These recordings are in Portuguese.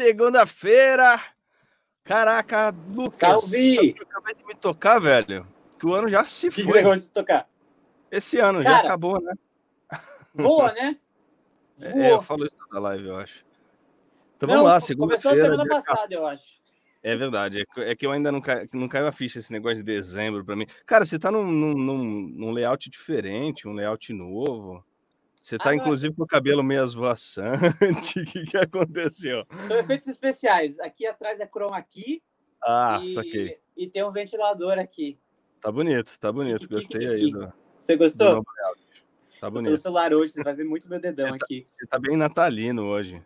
segunda-feira! Caraca, Lucas! Salve! Eu acabei de me tocar, velho. Que o ano já se O que, que foi. você gosta de tocar? Esse ano já Cara, acabou, né? Voa, né? É, eu falo isso na live, eu acho. Então Não, vamos lá, começou a segunda-feira. semana dia passada, eu acho. É verdade, é que- é que eu ainda não, cai, não caiu a ficha esse negócio de dezembro pra mim. Cara, você tá num, num- num layout diferente, um layout novo. Você tá, Ah, inclusive, com o cabelo meio esvoaçante. O que, que aconteceu? São efeitos especiais. Aqui atrás é chroma key Ah, e, saquei. e tem um ventilador aqui. Tá bonito, tá bonito. Gostei aí do, Você do gostou? layout. Tá Tô bonito. celular hoje, você vai ver muito meu dedão Você tá- aqui. Você tá bem natalino hoje.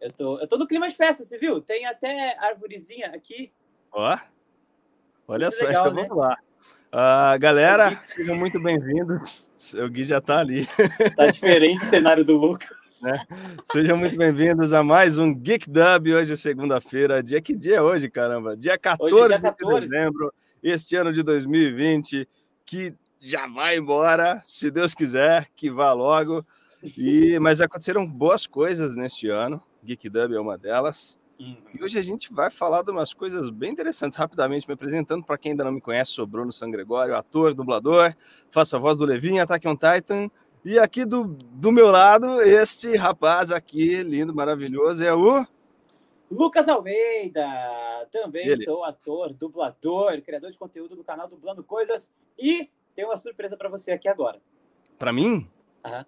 Eu tô, eu tô no clima de festa, você viu? Tem até arvorezinha aqui. Ó, olha Muito só, legal, então né? vamos lá. Ah, galera, sejam muito bem-vindos. O Gui já tá ali. Tá diferente o cenário do Lucas. Sejam muito bem-vindos a mais um Geek Dub. Hoje é segunda-feira. Dia que dia é hoje, caramba? Dia 14, Hoje é dia de 14. dezembro, este ano de 2020, que já vai embora, se Deus quiser, que vá logo. E mas aconteceram boas coisas neste ano. Geek Dub é uma delas. Hum. E hoje a gente vai falar de umas coisas bem interessantes. Rapidamente me apresentando, para quem ainda não me conhece, sou Bruno San Gregório, ator, dublador, faço a voz do Levi em Attack on Titan. E aqui do, do meu lado, este rapaz aqui, lindo, maravilhoso, é o. Lucas Almeida, também Ele. sou ator, dublador, criador de conteúdo do canal Dublando Coisas e tenho uma surpresa para você aqui agora. Para mim? Aham.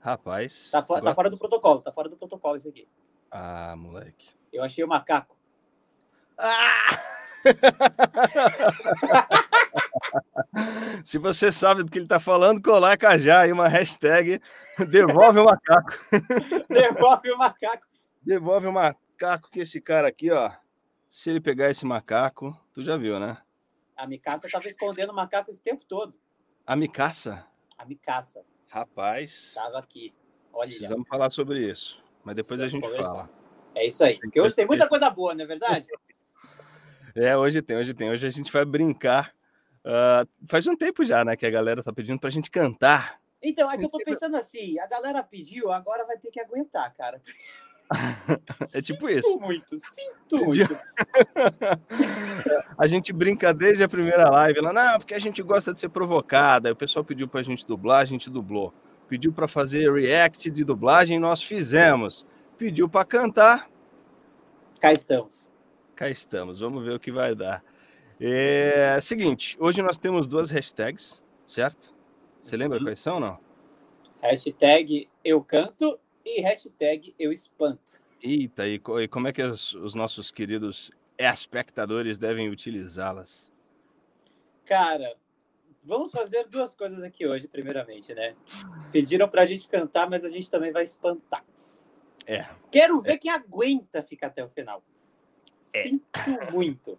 Rapaz. Tá, fo- tá agora- fora do protocolo, tá fora do protocolo isso aqui. Ah, moleque. Eu achei o macaco. Ah! Se você sabe do que ele está falando, coloca já aí uma hashtag devolve o macaco. Devolve o macaco. Devolve o macaco que esse cara aqui, ó. Se ele pegar esse macaco, tu já viu, né? A Micaça tava escondendo o macaco esse tempo todo. A Micaça, A Micaça rapaz, tava aqui. Olha, precisamos falar sobre isso. Mas depois a gente conversar. fala. É isso aí. Porque hoje tem muita coisa boa, não é verdade? É, hoje tem, hoje tem. Hoje a gente vai brincar. Ah, faz um tempo já, né, que a galera tá pedindo pra gente cantar. Então, é que eu tô pensando assim, a galera pediu, agora vai ter que aguentar, cara. É tipo Sinto isso. muito, sinto muito. A gente brinca desde a primeira live lá, não, porque a gente gosta de ser provocada. Aí o pessoal pediu pra gente dublar, a gente dublou. Pediu pra fazer react de dublagem, nós fizemos. Pediu pra cantar, Cá estamos. cá estamos. Vamos ver o que vai dar. É seguinte, hoje nós temos duas hashtags, certo? Você lembra Uhum. quais são, não? Hashtag eu canto e hashtag eu espanto. Eita, e, e como é que os, os nossos queridos espectadores devem utilizá-las? Cara, vamos fazer duas coisas aqui hoje, primeiramente, né? Pediram pra gente cantar, mas a gente também vai espantar. É. Quero ver quem aguenta ficar até o final. É. Sinto muito.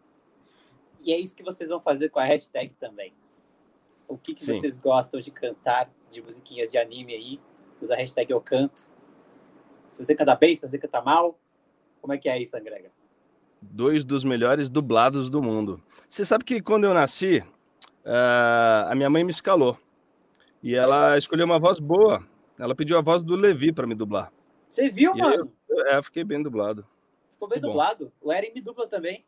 E é isso que vocês vão fazer com a hashtag também. O que, que vocês gostam de cantar de musiquinhas de anime aí? Usa a hashtag eu canto. Se você canta bem, se você canta mal. Como é que é isso, Andrega? dois dos melhores dublados do mundo. Você sabe que quando eu nasci, ah, a minha mãe me escalou. E ela escolheu uma voz boa. Ela pediu a voz do Levi para me dublar. Você viu, E mano? É, eu fiquei bem dublado. Ficou bem Ficou bom. dublado. O Eren me dubla também.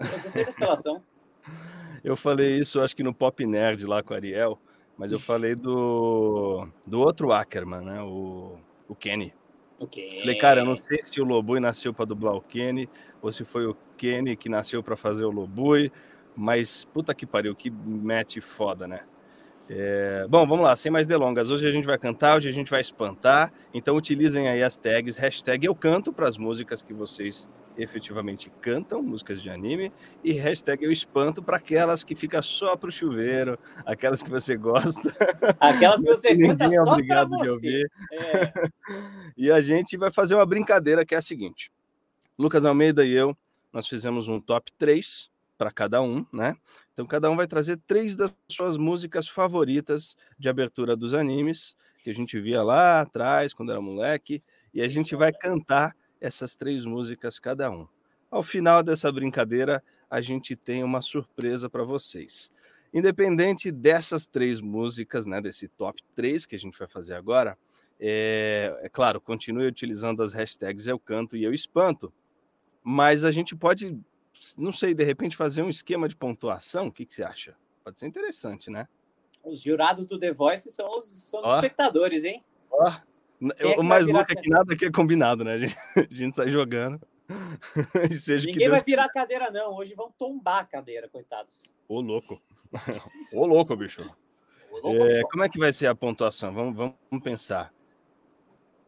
Eu gostei da escalação. Eu falei isso, acho que no Pop Nerd lá com a Ariel, mas eu falei do, do outro Ackerman, né? O, o Kenny. O quê? Falei, cara, eu não sei se o Lobui nasceu para dublar o Kenny ou se foi o Kenny que nasceu para fazer o Lobui, mas puta que pariu, que match foda, né? É, bom, vamos lá, sem mais delongas. Hoje a gente vai cantar, hoje a gente vai espantar. Então utilizem aí as tags, hashtag eu canto para as músicas que vocês efetivamente cantam, músicas de anime, e hashtag eu espanto para aquelas que fica só pro chuveiro, aquelas que você gosta. Aquelas que você canta é só pra obrigado de você. ouvir. É, E a gente vai fazer uma brincadeira que é a seguinte: Lucas Almeida e eu, nós fizemos um top 3 para cada um, né? Então cada um vai trazer três das suas músicas favoritas de abertura dos animes, que a gente via lá atrás, quando era moleque, e a gente vai cantar essas três músicas cada um. Ao final dessa brincadeira, a gente tem uma surpresa para vocês. Independente dessas três músicas, né, desse top 3 que a gente vai fazer agora, é, é claro, continue utilizando as hashtags Eu Canto e Eu Espanto, mas a gente pode, não sei, de repente fazer um esquema de pontuação. O que, que você acha? Pode ser interessante, né? Os jurados do The Voice são os, são os espectadores, hein? Ó, é o mais louco é que nada aqui é combinado, né? A gente, a gente sai jogando. Ninguém vai virar a cadeira, não. Hoje vão tombar a cadeira, coitados. Ô, louco. Ô, louco, bicho. Ô, louco, é, como é que vai ser a pontuação? Vamos, vamos pensar.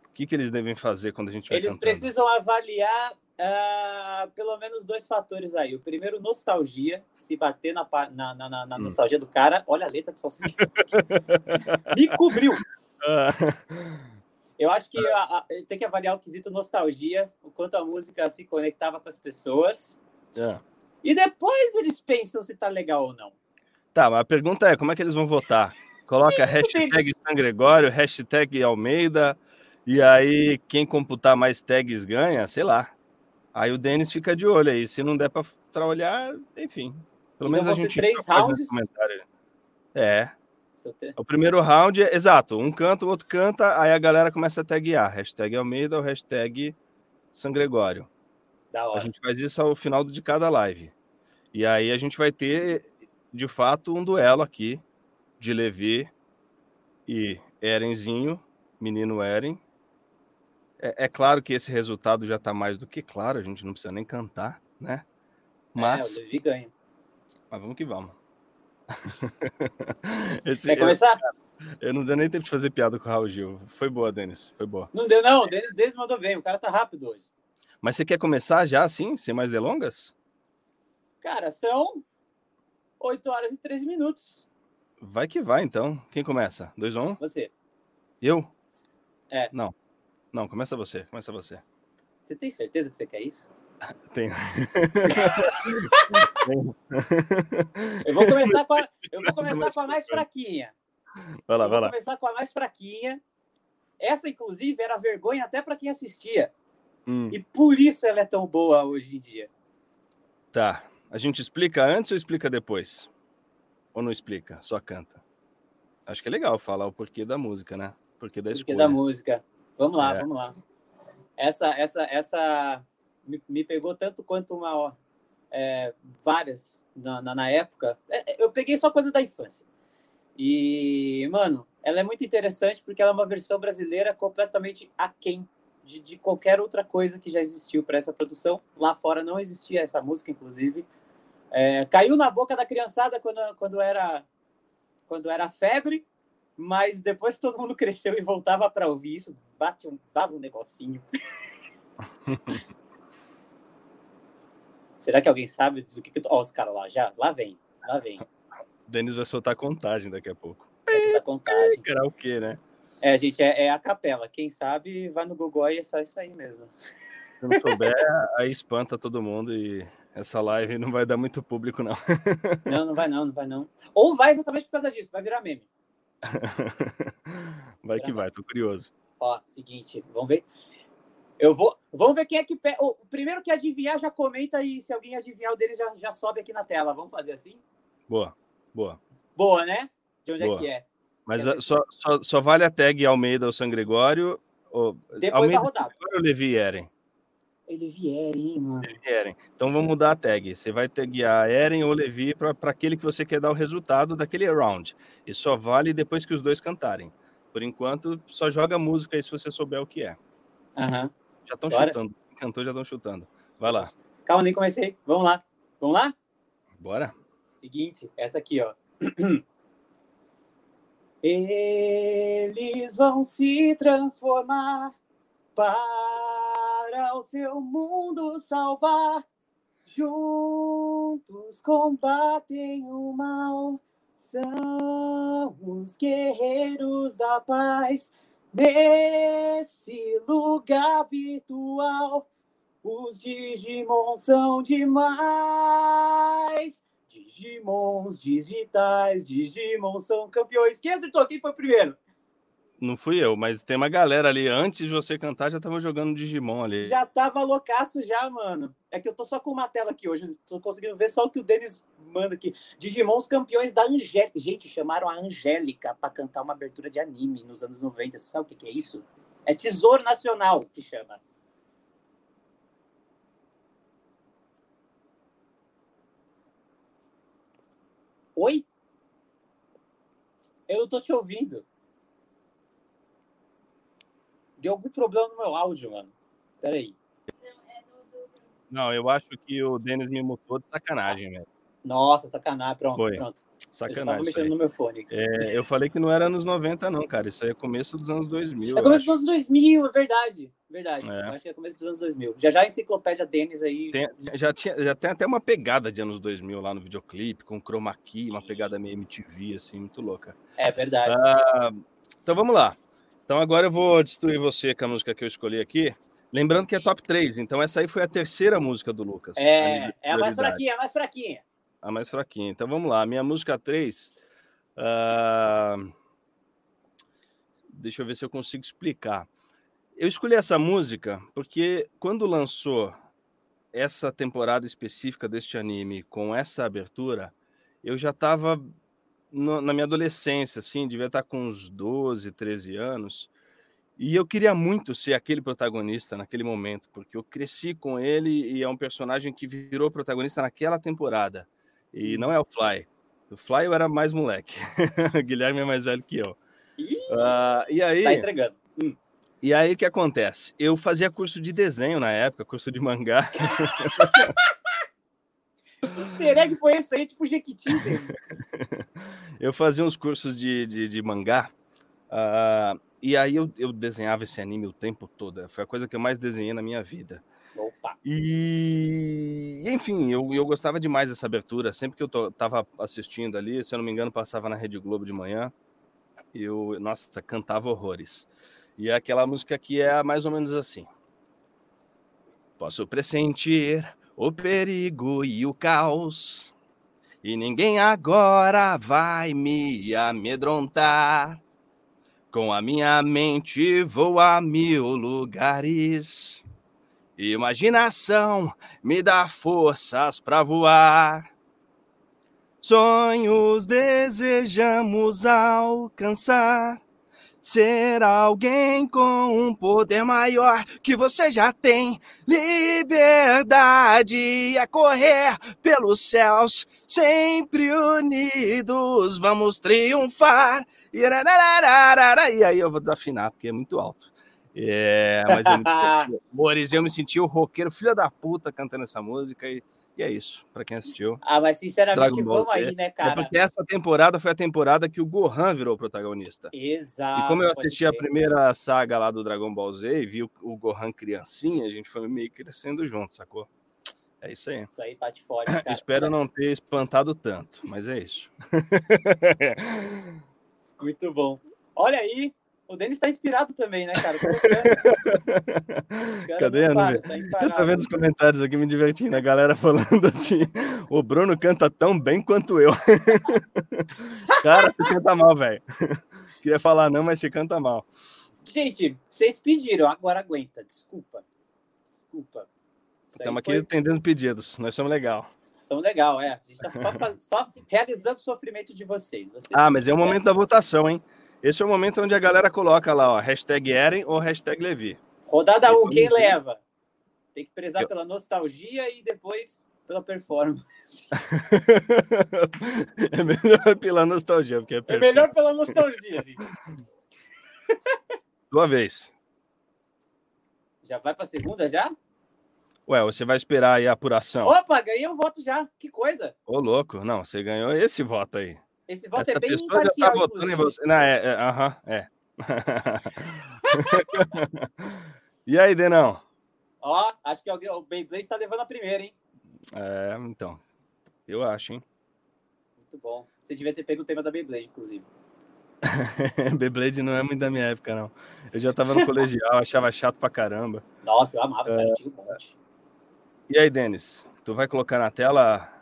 O que, que eles devem fazer quando a gente vai Eles cantando? precisam avaliar uh, pelo menos dois fatores aí. O primeiro, nostalgia. Se bater na, na, na, na hum. nostalgia do cara, olha a letra do só Me cobriu. Ah. Eu acho que a, a, tem que avaliar o quesito nostalgia, o quanto a música se conectava com as pessoas. É. E depois eles pensam se tá legal ou não. Tá, mas a pergunta é: como é que eles vão votar? Coloca hashtag deles? San Gregório, hashtag Almeida, e aí quem computar mais tags ganha, sei lá. Aí o Denis fica de olho aí. Se não der para olhar, enfim. Pelo então menos a gente. Três rounds. É. O primeiro round é exato, um canta, o outro canta, aí a galera começa a taguear. Hashtag Almeida ou hashtag San Gregório. A gente faz isso ao final de cada live. E aí a gente vai ter, de fato, um duelo aqui de Levi e Erenzinho, menino Eren. É, é claro que esse resultado já está mais do que claro, a gente não precisa nem cantar, né? Mas. É, o Levi ganha. Mas vamos que vamos. Esse, Quer começar? Eu, eu, não deu nem tempo de fazer piada com o Raul Gil. Foi boa, Denis. Foi boa. Não deu, não. O Denis, Denis mandou bem. O cara tá rápido hoje. Mas você quer começar já assim, sem mais delongas? Cara, são 8 horas e 13 minutos. Vai que vai, então. Quem começa? 2 ou 1? Um? Você. Eu? É. Não. Não, começa você. Começa você. Você tem certeza que você quer isso? Tenho. eu vou começar com a, eu vou começar com a mais fraquinha. Vai lá, vai lá. Vou começar com a mais fraquinha. Essa, inclusive, era vergonha até para quem assistia. Hum. E por isso ela é tão boa hoje em dia. Tá. A gente explica antes ou explica depois? Ou não explica? Só canta. Acho que é legal falar o porquê da música, né? Porquê da escolha. Porquê da música. Vamos lá, é. vamos lá. Essa, essa, essa me, me pegou tanto quanto uma é, várias na, na, na época. É, é, eu peguei só coisas da infância. E, mano, ela é muito interessante porque ela é uma versão brasileira completamente aquém de, de qualquer outra coisa que já existiu para essa produção. Lá fora não existia essa música, inclusive. É, caiu na boca da criançada quando, quando, era, quando era febre, mas depois todo mundo cresceu e voltava para ouvir isso, bate um, dava um negocinho. Será que alguém sabe do que, que Ó, os caras lá, já, lá vem, lá vem. Denis vai soltar contagem daqui a pouco. Vai soltar contagem. Será o quê, né? É, gente, é, é, a capela. Quem sabe, vai no Google e é só isso aí mesmo. Se não souber, aí espanta todo mundo e essa live não vai dar muito público, não. Não, não vai não, não vai não. Ou vai exatamente por causa disso, vai virar meme. vai que vai, tô curioso. Ó, seguinte, vamos ver. Eu vou. Vamos ver quem é que. Pe... O primeiro que adivinhar já comenta e se alguém adivinhar o dele já, já sobe aqui na tela. Vamos fazer assim? Boa, boa. Boa, né? De onde é boa. é que é? Mas é só, só, só, vale a tag Almeida ou San Gregório? Ou... Depois Almeida, da rodada. Ou Levi Eren? Levi Eren, mano. Levi Eren. Então vamos mudar a tag. Você vai taguear Eren ou Levi para aquele que você quer dar o resultado daquele round. E só vale depois que os dois cantarem. Por enquanto, só joga música aí se você souber o que é. Uhum. Já estão chutando. Cantor já estão chutando. Vai lá. Calma, nem comecei. Vamos lá. Vamos lá? Bora. Seguinte, essa aqui, ó. Eles vão se transformar para o seu mundo salvar. Juntos combatem o mal. São os guerreiros da paz Nesse lugar virtual, os Digimon são demais. Digimons digitais, Digimon são campeões. Quem acertou? Quem foi primeiro? não fui eu, mas tem uma galera ali. Antes de você cantar, já tava jogando Digimon ali. Já tava loucaço já, mano. É que eu tô só com uma tela aqui hoje. Tô conseguindo ver só o que o Denis manda aqui. Digimon, os campeões da Angélica. Gente, chamaram a Angélica pra cantar uma abertura de anime nos anos 90. Você sabe o que, que é isso? É Tesouro Nacional que chama. Oi? Eu tô te ouvindo. Deu algum problema no meu áudio, mano. Peraí. Não, eu acho que o Denis me mutou de sacanagem, velho. Nossa, sacanagem. Pronto, Foi. pronto. Sacanagem. Eu no meu fone. É, eu falei que não era anos 90, não, cara. Isso aí é começo dos anos 2000. É começo dos anos 2000, é verdade. Verdade. É. Eu acho que é começo dos anos 2000. Já já a enciclopédia Denis aí. Tem- já, tinha, já tem até uma pegada de anos 2000 lá no videoclipe, com chroma key, uma pegada meio MTV, assim, muito louca. É verdade. Ah, então vamos lá. Então agora eu vou destruir você com a música que eu escolhi aqui. Lembrando que é top 3, então essa aí foi a terceira música do Lucas. é, é a mais fraquinha, é a mais fraquinha. A mais fraquinha. Então vamos lá. Minha música 3. ah, Deixa eu ver se eu consigo explicar. Eu escolhi essa música porque quando lançou essa temporada específica deste anime com essa abertura, eu já estava na minha adolescência, assim, devia estar com uns 12, 13 anos. E eu queria muito ser aquele protagonista naquele momento, porque eu cresci com ele e é um personagem que virou protagonista naquela temporada. E não é o Fly. O Fly eu era mais moleque. o Guilherme é mais velho que eu. Ih, Ah, e aí, tá entregando. Hum. e aí o que acontece? Eu fazia curso de desenho na época, curso de mangá. Que easter egg foi esse aí, tipo Jequiti? Eu fazia uns cursos de, de, de mangá. ah, e aí eu, eu desenhava esse anime o tempo todo. Foi a coisa que eu mais desenhei na minha vida. Opa. E, enfim, eu, eu gostava demais dessa abertura. Sempre que eu to, tava assistindo ali, se eu não me engano, passava na Rede Globo de manhã. Eu, nossa, cantava horrores. E é aquela música que é mais ou menos assim. Posso pressentir o perigo e o caos, e ninguém agora vai me amedrontar. Com a minha mente vou a mil lugares. Imaginação me dá forças para voar. Sonhos desejamos alcançar. Ser alguém com um poder maior que você já tem. Liberdade é correr pelos céus, sempre unidos vamos triunfar. E aí eu vou desafinar, porque é muito alto. É, mas muito Amores, eu me senti o roqueiro filho da puta cantando essa música e, e é isso, pra quem assistiu. Ah, mas sinceramente, vamos aí, né, É cara? porque essa temporada foi a temporada que o Gohan virou protagonista. Exato. E como eu assisti a primeira saga lá do Dragon Ball Z e vi o, o Gohan criancinha, a gente foi meio crescendo junto, sacou? É isso aí. Isso aí bate forte, cara. Espero não ter espantado tanto, mas é isso. Muito bom. Olha aí, o Denis tá inspirado também, né, cara? Cara Cadê? Não para, tá Eu tô vendo os comentários aqui me divertindo, a galera falando assim: o Bruno canta tão bem quanto eu. Cara, tu canta mal, velho. Queria falar não, mas você canta mal. Gente, vocês pediram, agora aguenta. Desculpa. Desculpa. Isso Estamos aqui foi- atendendo pedidos, nós somos legal. São legal, é. A gente tá só, só realizando o sofrimento de vocês. Vocês Ah, mas é o momento da votação, hein? Esse é o momento onde a galera coloca lá, ó, hashtag Eren ou hashtag Levi. Rodada 1, Vamos quem ver. leva? Tem que prezar Eu- pela nostalgia e depois pela performance. é melhor pela nostalgia, porque é É melhor pela nostalgia, gente. Tua vez. Já vai pra segunda já? Ué, você vai esperar aí a apuração. Opa, ganhei o voto já. Que coisa. Ô, louco. Não, você ganhou esse voto aí. Esse voto Essa é bem pessoa já imparcial, tá votando em você. Não, é, é, aham, é. e aí, Denão? Ó, acho que alguém, o Beyblade tá levando a primeira, hein? É, então. Eu acho, hein? Muito bom. Você devia ter pego o tema da Beyblade, inclusive. Beyblade não é muito da minha época, não. Eu já tava no colegial, achava chato pra caramba. Nossa, eu amava, É. cara. Tinha um monte. E aí, Denis? Tu vai colocar na tela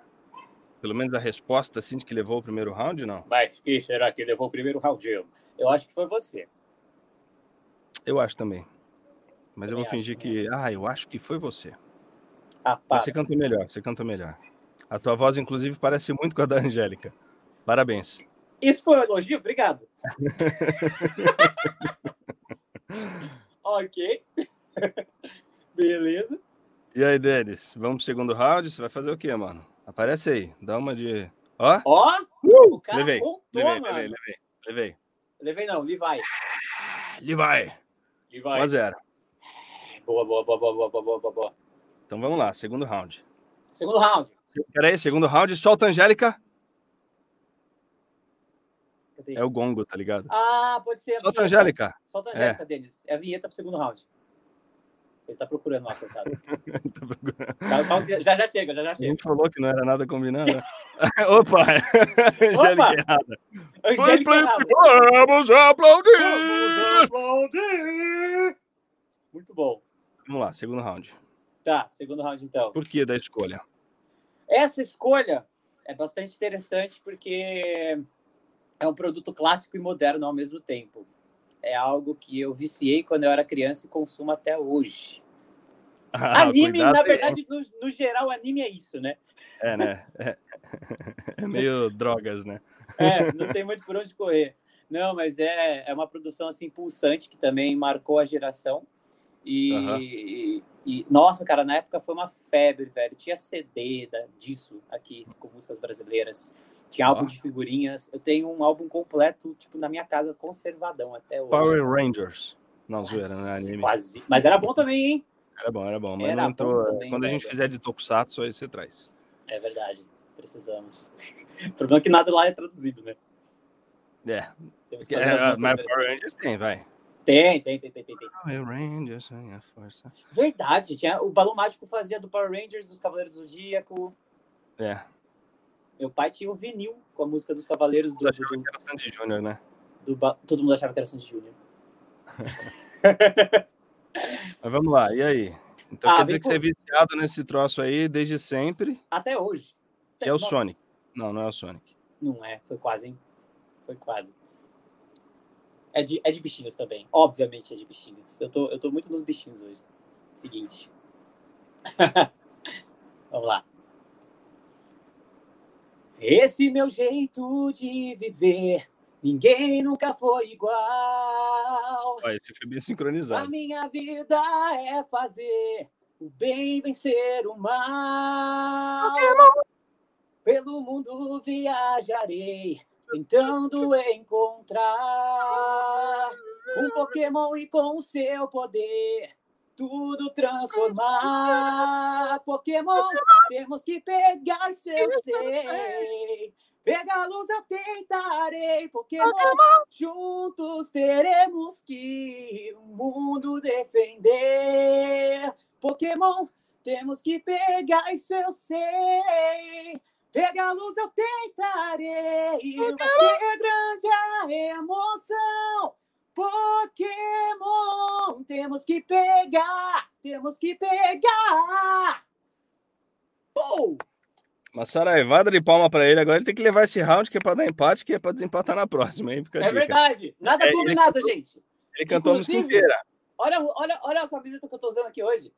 pelo menos a resposta assim de que levou o primeiro round, não? Mas quem será que levou o primeiro round? Eu, eu acho que foi você. Eu acho também. Mas eu vou fingir que. Ah, eu acho que foi você. Ah, Mas para. você canta melhor, você canta melhor. A tua voz, inclusive, parece muito com a da Angélica. Parabéns. Isso foi um elogio? Obrigado. ok. Beleza. E aí, Denis? Vamos pro segundo round? Você vai fazer o quê, mano? Aparece aí. Dá uma de. Ó! Ó, Uh, o cara levei, contou, levei, mano. Levei, levei, levei. Levei não, Levi. Levi. Levi. 1 a 0. Boa, boa, boa, boa, boa, boa, boa, boa. Então vamos lá, segundo round. Segundo round. Peraí, segundo round, solta Angélica. Cadê? É o gongo, tá ligado? Ah, pode ser. Solta Angélica. Solta Angélica, é. Denis. É a vinheta pro segundo round. Ele tá procurando lá, coitado. tá procurando. Já, já chega, já, já chega. A gente falou que não era nada combinado. Opa! Angélica Opa! errada. Angélica errada. Vamos aplaudir! Vamos aplaudir! Muito bom. Vamos lá, segundo round. Tá, segundo round então. Por que da escolha? Essa escolha é bastante interessante porque é um produto clássico e moderno ao mesmo tempo. É algo que eu viciei quando eu era criança e consumo até hoje. Ah, anime, na verdade, no, no, geral, anime é isso, né? É, né? É, é meio drogas, né? É, não tem muito por onde correr. Não, mas é, é uma produção assim pulsante que também marcou a geração. E, uhum. e, e, nossa, cara, na época foi uma febre, velho. Tinha CD da, disso aqui com músicas brasileiras. Tinha álbum de figurinhas. Eu tenho um álbum completo, tipo, na minha casa, conservadão até hoje. Power Rangers. Não, zoeira, né? Anime. Quase. Mas era bom também, hein? Era bom, era bom. Mas era entrou... Também, Quando velho. a gente fizer de Tokusatsu, aí você traz. É verdade. Precisamos. o problema é que nada lá é traduzido, né? É. Temos que fazer é, mas Power Rangers tem, vai. Tem, tem, tem, tem, tem. Power Rangers, a força. Verdade, tinha, o Balão Mágico fazia do Power Rangers, dos Cavaleiros do Zodíaco. É. Meu pai tinha o vinil com a música dos Cavaleiros do. do, do era Sandy Júnior, né? Do, todo mundo achava que era Sandy Júnior. Mas vamos lá, e aí? Então ah, quer dizer que por... você é viciado nesse troço aí desde sempre? Até hoje. Que é o Nossa. Sonic. Não, não é o Sonic. Não é, foi quase, hein? Foi quase. É de, é de bichinhos também. Obviamente é de bichinhos. Eu tô, eu tô muito nos bichinhos hoje. Seguinte. Vamos lá. Esse meu jeito de viver, ninguém nunca foi igual. Olha, esse foi bem sincronizado. A minha vida é fazer o bem vencer o mal. Pelo mundo viajarei tentando encontrar um Pokémon e com o seu poder tudo transformar. Pokémon, temos que pegar seu sei. Pegar luz eu tentarei, Pokémon, juntos teremos que o mundo defender. Pokémon, temos que pegar isso eu sei. Pegar a luz eu tentarei, vai ser grande a emoção. Pokémon, temos que pegar, temos que pegar. Pô! Uma saraivada de palma para ele. Agora ele tem que levar esse round que é para dar empate, que é para desempatar na próxima, hein? é verdade. Nada é, combinado, ele gente. Ele cantou a música inteira. Olha, olha, olha a camiseta que eu tô usando aqui hoje.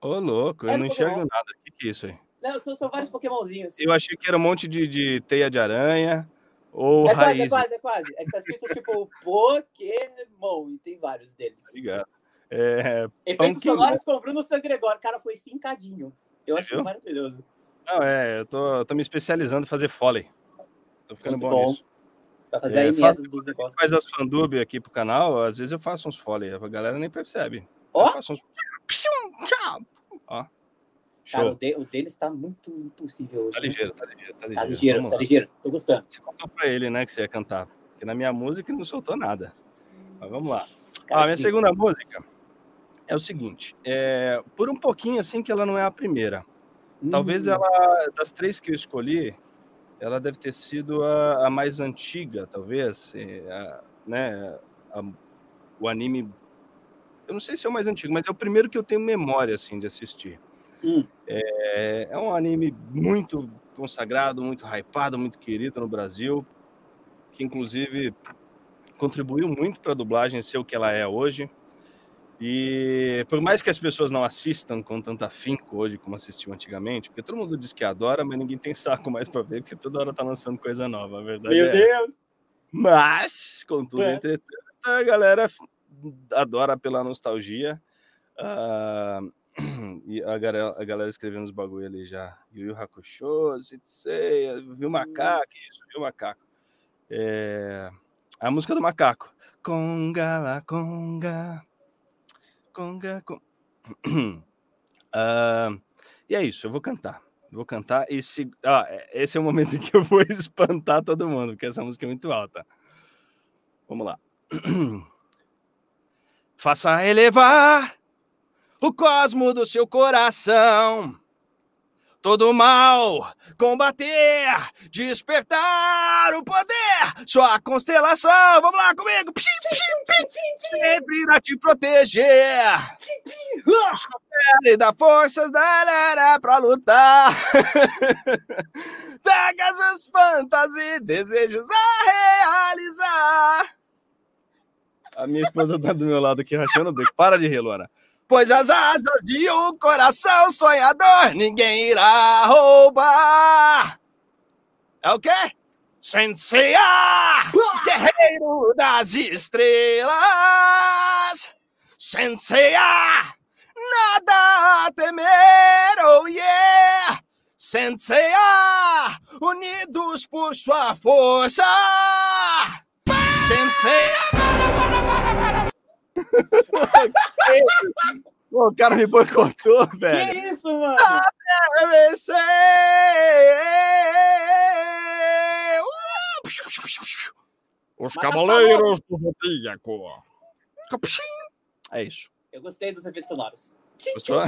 Ô, louco, eu não enxergo nada. O que, que é isso aí? Não, são, são vários Pokémonzinhos. Eu achei que era um monte de, de teia de aranha. Ou é raiz. quase, é quase, é quase. É que tá escrito tipo Pokémon e tem vários deles. Obrigado. É, Efeitos sonoros com Bruno San Gregório. O cara foi cincadinho. Eu Você acho viu? maravilhoso. Não, é, eu tô, tô me especializando em fazer foley. Tô ficando bom, bom nisso. Pra fazer é, a dos negócios. Faz as fandub aqui pro canal, às vezes eu faço uns foley, a galera nem percebe. Ó! Eu faço uns... Ó. Cara, o, de, o dele está muito impossível hoje. Tá né? ligeiro, tá ligeiro, tá ligeiro. Tá ligeiro, tá ligeiro. Tô gostando. Você contou pra ele, né, que você ia cantar. Porque na minha música ele não soltou nada. Mas vamos lá. Cara, a minha que... segunda música é o seguinte. É, por um pouquinho, assim, que ela não é a primeira. Hum. Talvez ela, das três que eu escolhi, ela deve ter sido a, a mais antiga, talvez. É, a, né, a, o anime... Eu não sei se é o mais antigo, mas é o primeiro que eu tenho memória, assim, de assistir. Hum. É, é um anime muito consagrado, muito hypado, muito querido no Brasil, que inclusive contribuiu muito para a dublagem ser o que ela é hoje. E por mais que as pessoas não assistam com tanto afinco hoje como assistiam antigamente, porque todo mundo diz que adora, mas ninguém tem saco mais para ver, porque toda hora tá lançando coisa nova, a verdade Meu é Deus! Essa. Mas, contudo, entretanto, a galera adora pela nostalgia. Uh, E a galera, a galera escrevendo os bagulho ali já. Yu Yu Hakusho, Sensei, viu macaco, isso, viu macaco. É... A música do macaco. Conga la conga. Conga, conga. Uh, e é isso, eu vou cantar. Vou cantar esse. Ah, esse é o momento em que eu vou espantar todo mundo, porque essa música é muito alta. Vamos lá. Faça elevar o cosmo do seu coração. Todo mal, combater, despertar o poder, sua constelação, vamos lá comigo, sempre irá te proteger, e dá forças da pra lutar, pega as suas fantasias e desejos a realizar. A minha esposa tá do meu lado aqui rachando o bico. Para de rir, Luana pois as asas de um coração sonhador ninguém irá roubar. É o quê? Senseiya, guerreiro das estrelas. Senseiya, nada a temer, oh yeah. Senseiya, unidos por sua força. Pô, o cara me boicotou, velho. Que isso, mano? Os Cavaleiros do Zodíaco. É isso. Eu gostei dos efeitos sonoros. Gostou?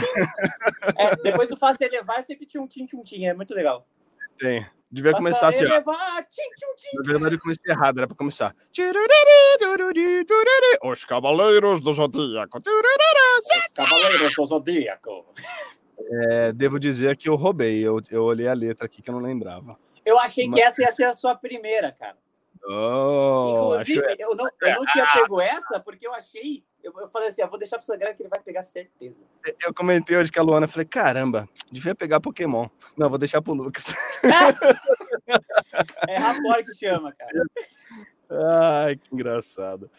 É, depois do Faça Elevar, sempre tinha um tim-tim-tim. É muito legal. Tem. Devia Passa começar assim, ó. Na verdade, eu comecei errado, era pra começar. Os Cavaleiros do Zodíaco. Os Cavaleiros do Zodíaco. É, devo dizer que eu roubei. Eu, eu olhei a letra aqui que eu não lembrava. Eu achei Mas... que essa ia ser a sua primeira, cara. Oh, Inclusive, acho... eu, não, eu não tinha pego essa porque eu achei eu, eu falei assim, eu vou deixar pro Sangrão que ele vai pegar certeza. Eu comentei hoje com a Luana, falei, caramba, devia pegar Pokémon. Não, vou deixar pro Lucas. é Rapor que chama, cara. Ai, que engraçado.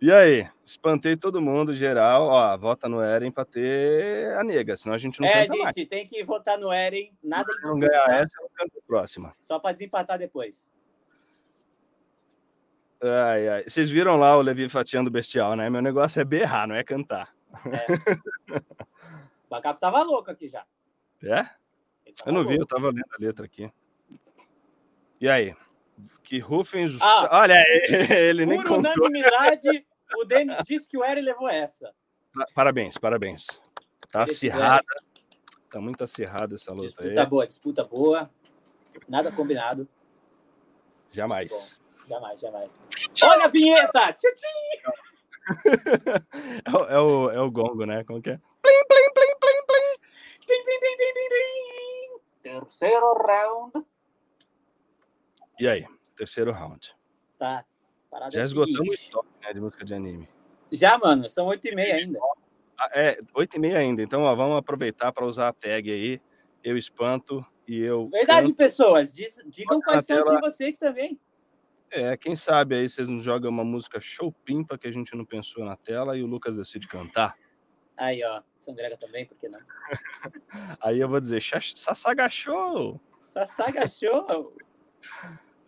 E aí, espantei todo mundo, geral. Ó, vota no Eren pra ter a nega, senão a gente não É, gente, mais. tem que votar no Eren. Nada Não ganhar essa, eu canto a próxima. Só pra desempatar depois. Ai, ai. Vocês viram lá o Levi fatiando bestial, né? Meu negócio é berrar, não é cantar. É. o macaco tava louco aqui já. É? Eu não louco. vi, eu tava lendo a letra aqui. E aí? Que rufem. Ah, Olha, ele nem por contou. unanimidade, o Denis disse que o Eren levou essa. Parabéns, parabéns. Tá acirrada. Tá muito acirrada essa luta disputa aí. Disputa boa, disputa boa. Nada combinado. Jamais. Jamais, jamais. Olha a vinheta! é, o, é, o, é o gongo, né? Como que é? Plim, plim, plim, plim, plim. Tim, tim, tim, tim, tim, Terceiro round. E aí? Terceiro round. Tá. Parada Já esgotamos o estoque né, de música de anime. Já, mano. São oito e meia ainda. Ah, é, oito e meia ainda. Então, ó, vamos aproveitar para usar a tag aí. Eu espanto e eu. Verdade, canto. pessoas. Diz, digam quais são as de vocês também. É, quem sabe aí vocês nos jogam uma música show pimpa que a gente não pensou na tela e o Lucas decide cantar. Aí, ó, São Grega também, por que não? aí eu vou dizer, Sassaga Show! Sassaga Show!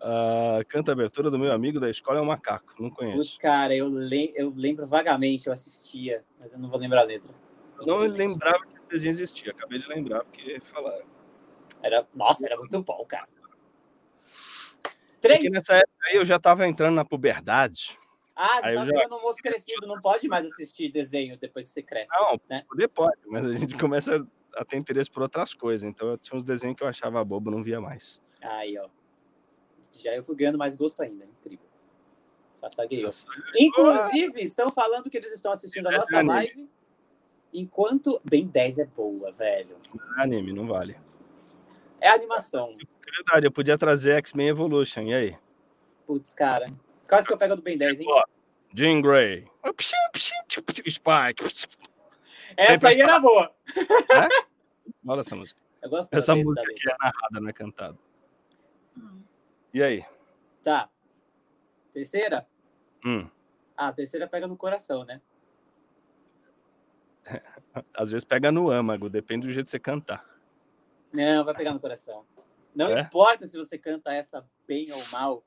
Uh, canta a abertura do meu amigo da escola é um macaco, não conheço. Putz, cara, eu, le eu lembro vagamente, eu assistia, mas eu não vou lembrar a letra. Eu não lembrava que esse desenho existia, acabei de lembrar porque falaram. Era, nossa, era muito bom, cara. Três. Porque nessa época aí eu já estava entrando na puberdade. Ah, você tá já... um moço crescido, não pode mais assistir desenho depois que você cresce. Não, né? poder pode, mas a gente começa a ter interesse por outras coisas. Então eu tinha uns desenhos que eu achava bobo, não via mais. Aí, ó. Já eu fui ganhando mais gosto ainda, incrível. Sassaguei. Inclusive, estão falando que eles estão assistindo a é nossa live enquanto. Bem 10 é boa, velho. anime, não vale. É animação verdade, eu podia trazer X-Men Evolution, e aí? Putz, cara. Quase que eu pego do Ben 10, hein? Jean Grey. Spike. Essa aí era boa. É? Olha essa música. Eu gosto Essa música aqui é narrada, não é cantada. Hum. E aí? Tá. Terceira? Hum. Ah, a terceira pega no coração, né? Às vezes pega no âmago, depende do jeito que você cantar. Não, vai pegar no coração. Não é? importa se você canta essa bem ou mal.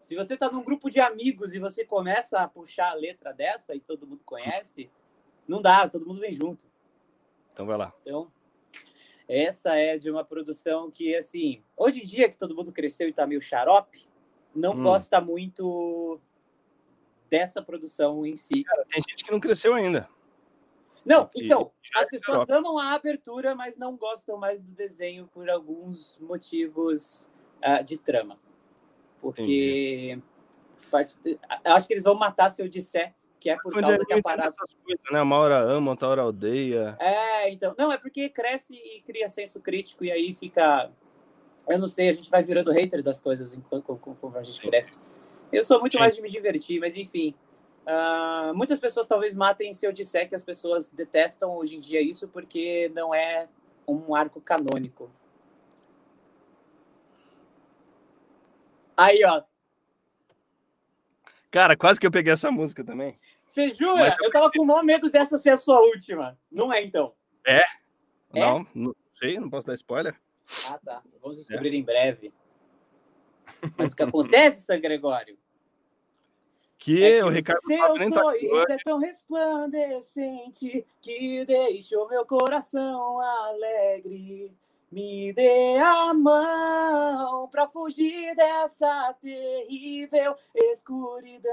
Se você tá num grupo de amigos e você começa a puxar a letra dessa e todo mundo conhece, não dá, todo mundo vem junto. Então vai lá. Então, essa é de uma produção que, assim, hoje em dia que todo mundo cresceu e tá meio xarope, não hum. gosta muito dessa produção em si. Cara, tem gente que não cresceu ainda. Não, então, as pessoas amam a abertura, mas não gostam mais do desenho por alguns motivos uh, de trama. Porque parte, acho que eles vão matar se eu disser que é por causa que a parada. Coisas, né? Uma hora ama, outra hora odeia. É, então. Não, é porque cresce e cria senso crítico, e aí fica. Eu não sei, a gente vai virando hater das coisas enquanto conforme a gente cresce. Eu sou muito mais de me divertir, mas enfim. Uh, muitas pessoas talvez matem se eu disser que as pessoas detestam hoje em dia isso porque não é um arco canônico. Aí, ó. Cara, quase que eu peguei essa música também. Você jura? Eu tava com o maior medo dessa ser a sua última. Não é, então? É? é? Não, não sei, não posso dar spoiler. Ah, tá. Vamos descobrir é. em breve. Mas o que acontece, San Gregório? Que, é que o Ricardo seu tá sorriso é tão resplandecente que deixou meu coração alegre. Me dê a mão para fugir dessa terrível escuridão.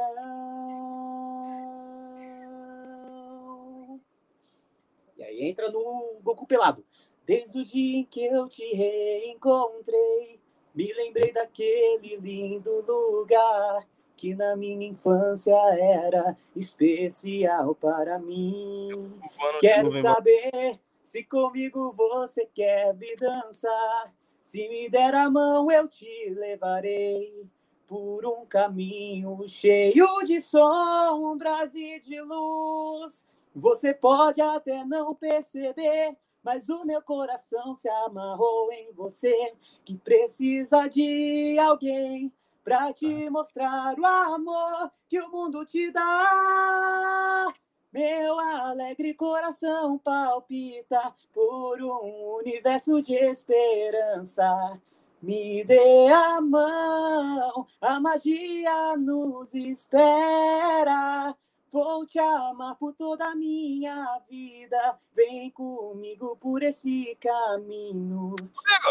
E aí entra no Goku pelado. Desde o dia em que eu te reencontrei, me lembrei daquele lindo lugar que na minha infância era especial para mim. Quero saber se comigo você quer vir dançar. Se me der a mão, eu te levarei por um caminho cheio de sombras e de luz. Você pode até não perceber, mas o meu coração se amarrou em você, que precisa de alguém para te mostrar o amor que o mundo te dá. Meu alegre coração palpita por um universo de esperança. Me dê a mão, a magia nos espera. Vou te amar por toda a minha vida. Vem comigo por esse caminho.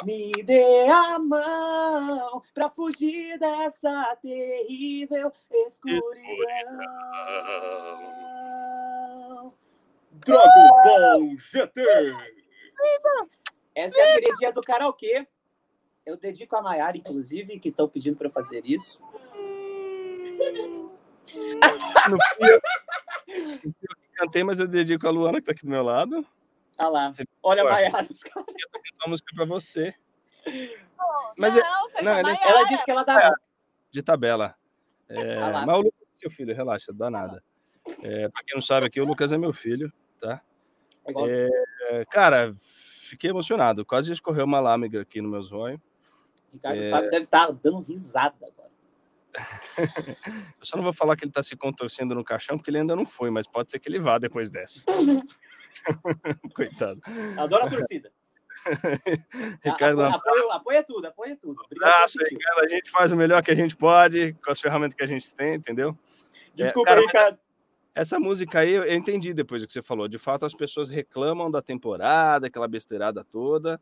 Me dê a mão para fugir dessa terrível escuridão. Dragon Ball GT! Essa é a queridinha do karaokê. Eu dedico a Maiara, inclusive, que estão pedindo para fazer isso. Eu cantei, mas eu dedico a Luana, que tá aqui do meu lado. Ah lá. Você, Olha a Maiara. Eu tô cantando uma música pra você. mas não, é, não ela, ela disse que ela dá. De tabela. É, ah mas o Lucas é seu filho, relaxa, dá nada. É, pra quem não sabe aqui, o Lucas é meu filho, tá? É, cara, fiquei emocionado. Quase escorreu uma lâmina aqui no meu zóio. Ricardo é... Fábio deve estar dando risada agora. Eu só não vou falar que ele está se contorcendo no caixão, porque ele ainda não foi, mas pode ser que ele vá depois dessa. Coitado. Adoro a torcida. Ricardo, apoia, apoia, tudo, apoia tudo. Obrigado Nossa, Ricardo, a gente faz o melhor que a gente pode com as ferramentas que a gente tem, entendeu? Desculpa, é, cara, Ricardo. Essa música aí, eu entendi depois do que você falou. De fato, as pessoas reclamam da temporada, aquela besteirada toda.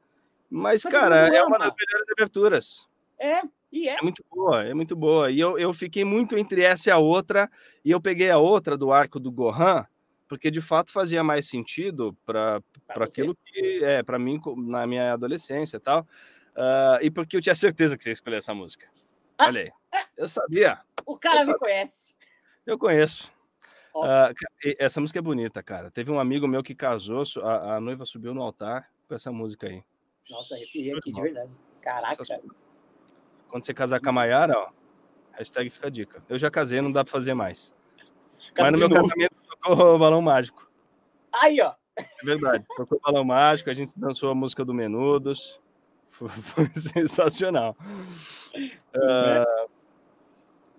Mas, mas cara, é uma das melhores aberturas. É, e é. é muito boa, é muito boa. E eu, eu fiquei muito entre essa e a outra, e eu peguei a outra do arco do Gohan, porque de fato fazia mais sentido para aquilo que é para mim na minha adolescência e tal. Uh, e porque eu tinha certeza que você ia escolher essa música. Ah, Olha aí. Ah, eu sabia. O cara me conhece. Eu conheço. Uh, essa música é bonita, cara. Teve um amigo meu que casou, a, a noiva subiu no altar com essa música aí. Nossa, arrepiei aqui de verdade. Caraca. Quando você casar com a Maiara, ó, hashtag fica a dica. Eu já casei, não dá pra fazer mais. Casa Mas no meu novo. casamento tocou o balão mágico. Aí, ó. É verdade. Tocou o balão mágico, a gente dançou a música do Menudos. Foi, foi sensacional. Uh,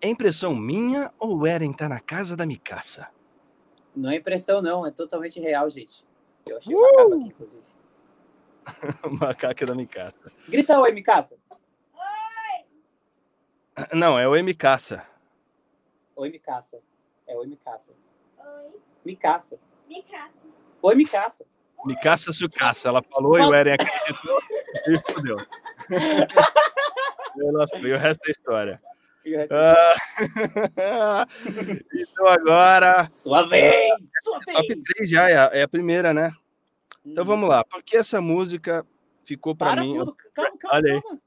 é impressão minha ou Eren tá na casa da Micaça? Não é impressão, não. É totalmente real, gente. Eu achei uh! o macaco aqui, inclusive. o macaco da Micaça. Grita oi, Micaça. Não, é o Micaça. Oi, Micaça. É oi, Micaça. Oi. Micaça. Micaça. Oi, Micaça. Micaça Sucaça. Ela falou e o Eren acreditou e fudeu. e o resto da história. Ah, então agora. Sua vez! Sua vez! Top 3 já, é a, primeira, né? Então hum. vamos lá. Porque essa música ficou para mim. Tudo. Calma, calma, Olha calma.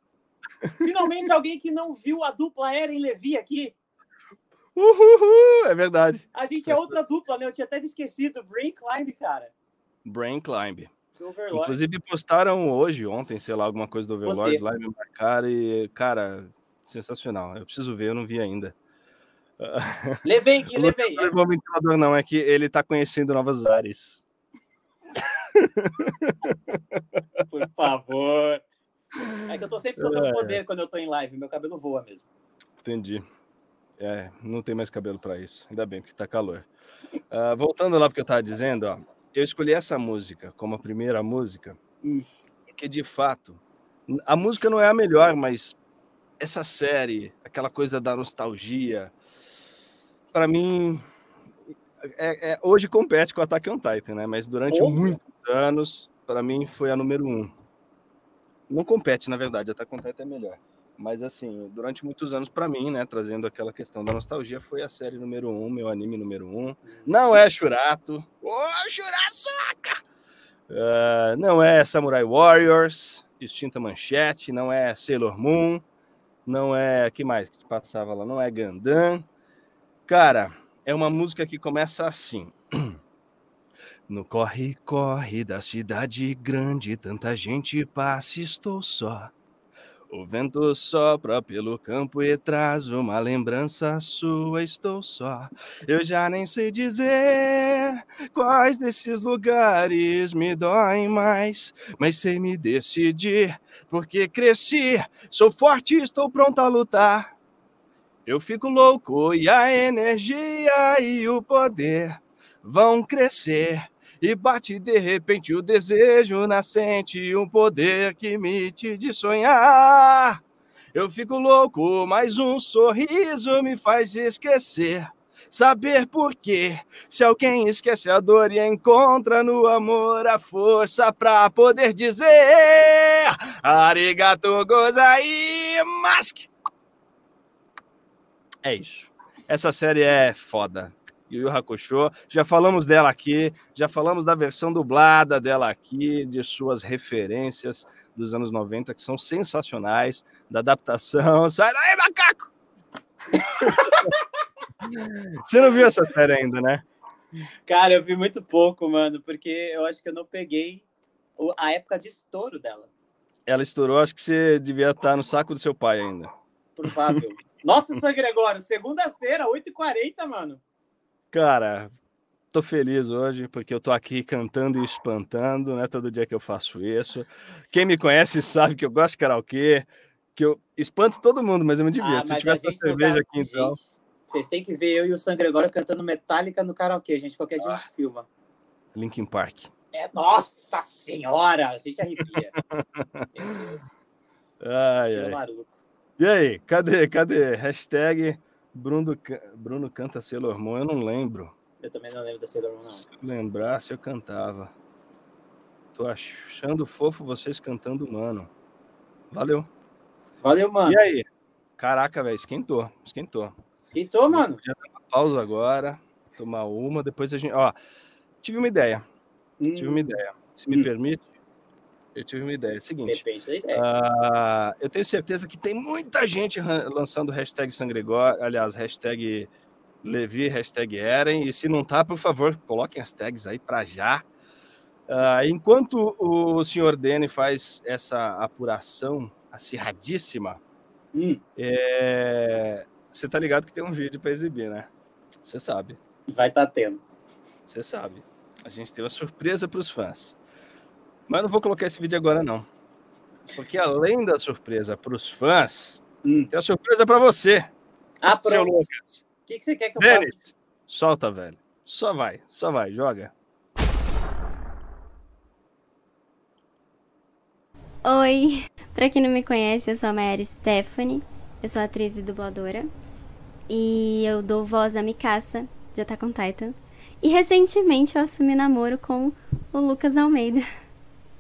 Finalmente alguém que não viu a dupla Eren Levi aqui. Uhul, é verdade. A gente é outra dupla, né? Eu tinha até esquecido. Brain Climb, cara. Brain Climb. Inclusive postaram hoje, ontem, sei lá, alguma coisa do Overlord lá e me marcaram e, cara, sensacional. Eu preciso ver, eu não vi ainda. Levei, Gui, levei. Não levou o ventilador, não, é que ele tá conhecendo novas áreas. Por favor. É que eu tô sempre soltando é. poder quando eu tô em live, meu cabelo voa mesmo. Entendi. É, não tem mais cabelo para isso. Ainda bem, porque tá calor. Uh, voltando lá porque eu tava dizendo, ó, eu escolhi essa música como a primeira música, hum. porque de fato, a música não é a melhor, mas essa série, aquela coisa da nostalgia, para mim, é, é, hoje compete com Attack on Titan, né? Mas durante oh. muitos anos, para mim, foi a número um. Não compete, na verdade, Attack on Titan é melhor. Mas, assim, durante muitos anos, para mim, né, trazendo aquela questão da nostalgia, foi a série número um, meu anime número um. Não é Shurato. Ô, oh, Shurasoka! Uh, não é Samurai Warriors, Extinta Manchete, não é Sailor Moon, não é. que mais que passava lá? Não é Gandan. Cara, é uma música que começa assim. No corre, corre da cidade grande, tanta gente passa, estou só. O vento sopra pelo campo e traz uma lembrança sua, estou só. Eu já nem sei dizer quais desses lugares me doem mais, mas sei me decidir, porque cresci, sou forte, estou pronto a lutar. Eu fico louco e a energia e o poder vão crescer e bate de repente o desejo nascente, um poder que me de sonhar. Eu fico louco, mas um sorriso me faz esquecer. Saber por quê? Se alguém esquece a dor e encontra no amor a força pra poder dizer Arigato gozai mask. É isso. Essa série é foda. Yu Yu Hakusho. Já falamos dela aqui, já falamos da versão dublada dela aqui, de suas referências dos anos 90, que são sensacionais, da adaptação. Sai daí, macaco! Você não viu essa série ainda, né? Cara, eu vi muito pouco, mano, porque eu acho que eu não peguei a época de estouro dela. Ela estourou, acho que você devia estar no saco do seu pai ainda. Provável. Nossa, São Gregório, segunda-feira, 8h40, mano. Cara, tô feliz hoje porque eu tô aqui cantando e espantando, né? Todo dia que eu faço isso. Quem me conhece sabe que eu gosto de karaokê, que eu espanto todo mundo, mas eu me divirto. Ah, Se tivesse uma cerveja aqui, então. Gente, vocês têm que ver eu e o Sangre agora cantando Metallica no karaokê, gente. Qualquer dia ah. a gente filma. Linkin Park. É, nossa senhora! A gente arrepia. Meu Deus. Ai, ai. E aí, cadê? Cadê? Hashtag Bruno, Bruno canta Sailor Moon, eu não lembro. Eu também não lembro da Sailor Moon, não. Se eu lembrasse, eu cantava. Tô achando fofo vocês cantando, mano. Valeu. Valeu, mano. E aí? Caraca, velho, esquentou. Esquentou. Esquentou, mano. Já dar uma pausa agora, tomar uma, depois a gente. Ó, tive uma ideia. Hum. Tive uma ideia. Se me hum. permite, eu tive uma ideia. É o seguinte. Depende da ideia. Uh, eu tenho certeza que tem muita gente lançando hashtag Sangregor, aliás, hashtag Levi, hashtag Eren. E se não tá, por favor, coloquem as tags aí para já. Uh, enquanto o senhor Dene faz essa apuração acirradíssima, hum. é... você tá ligado que tem um vídeo para exibir, né? Você sabe. Vai estar tá tendo. Você sabe. A gente tem uma surpresa para os fãs. Mas não vou colocar esse vídeo agora, não. Porque além da surpresa para os fãs, hum. tem a surpresa para você. Ah, pronto. Seu Lucas. O que, que você quer que eu Denis, faça? Solta, velho. Só vai, só vai, joga. Oi, pra quem não me conhece, eu sou a Mayara Stephanie, eu sou atriz e dubladora. E eu dou voz a Mikasa, de Attack on Titan. E recentemente eu assumi namoro com o Lucas Almeida.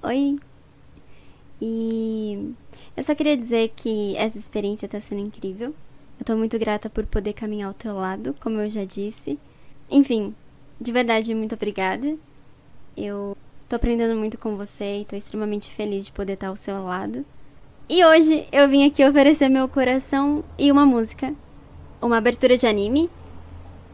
Oi! E eu só queria dizer que essa experiência tá sendo incrível. Eu tô muito grata por poder caminhar ao teu lado, como eu já disse. Enfim, de verdade, muito obrigada. Eu tô aprendendo muito com você e tô extremamente feliz de poder estar ao seu lado. E hoje eu vim aqui oferecer meu coração e uma música. Uma abertura de anime,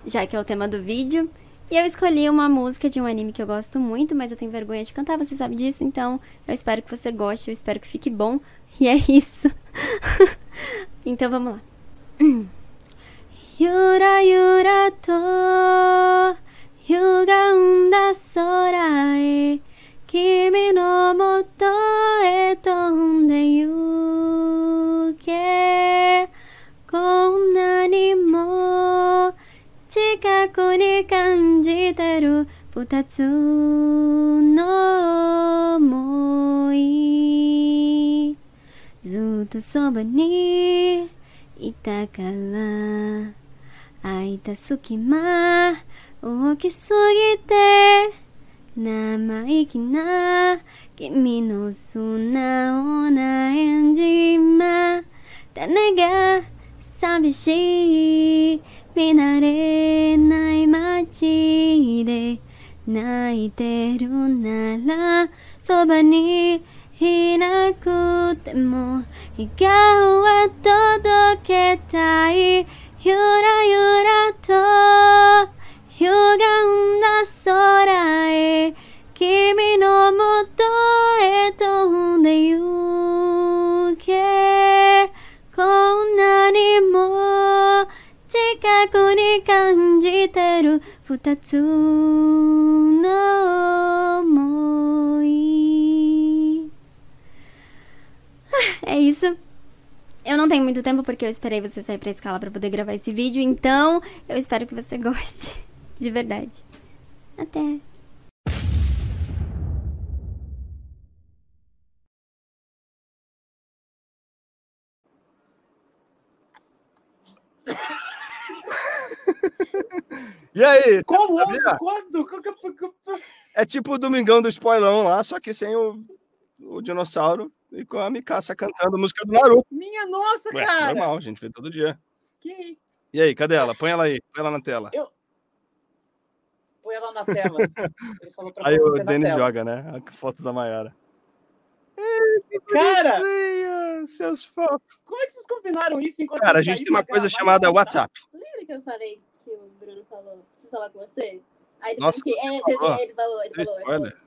já que é o tema do vídeo. E eu escolhi uma música de um anime que eu gosto muito, mas eu tenho vergonha de cantar, você sabe disso, então eu espero que você goste, eu espero que fique bom. E é isso. então vamos lá. Yura yura to yuganda sora e kimi no moto e tonde てる二つの想いずっとそばにいたから空いた隙間大きすぎて生意気な君の素直な返事ま種が寂しい。見慣れない街で泣いてるならそばにいなくても笑顔は届けたいゆらゆらと歪んだ空へ君のもとへ飛んでゆけこんなにも 近くに感じてる二つの想い É isso. Eu não tenho muito tempo porque eu esperei você sair pra escala pra poder gravar esse vídeo, então eu espero que você goste. De verdade. Até. E aí? Como? Quando? É tipo o Domingão do Spoilão lá, só que sem o, o dinossauro e com a Mikasa cantando música do Naruto. Minha nossa, Ué, cara! normal, a gente vê todo dia. Que... E aí, cadê ela? Põe ela aí, põe ela na tela. Põe ela na tela. Ele falou pra Aí o Denis joga, né? A foto da Maiara. Cara, seus fofos. como é que vocês combinaram isso enquanto Cara, a eu gente tem uma coisa chamada? WhatsApp. Lembra que eu falei que o Bruno falou, preciso falar com você? Aí Nossa, depois que. É, falou? teve- ele falou, ele falou, ele falou. spoiler?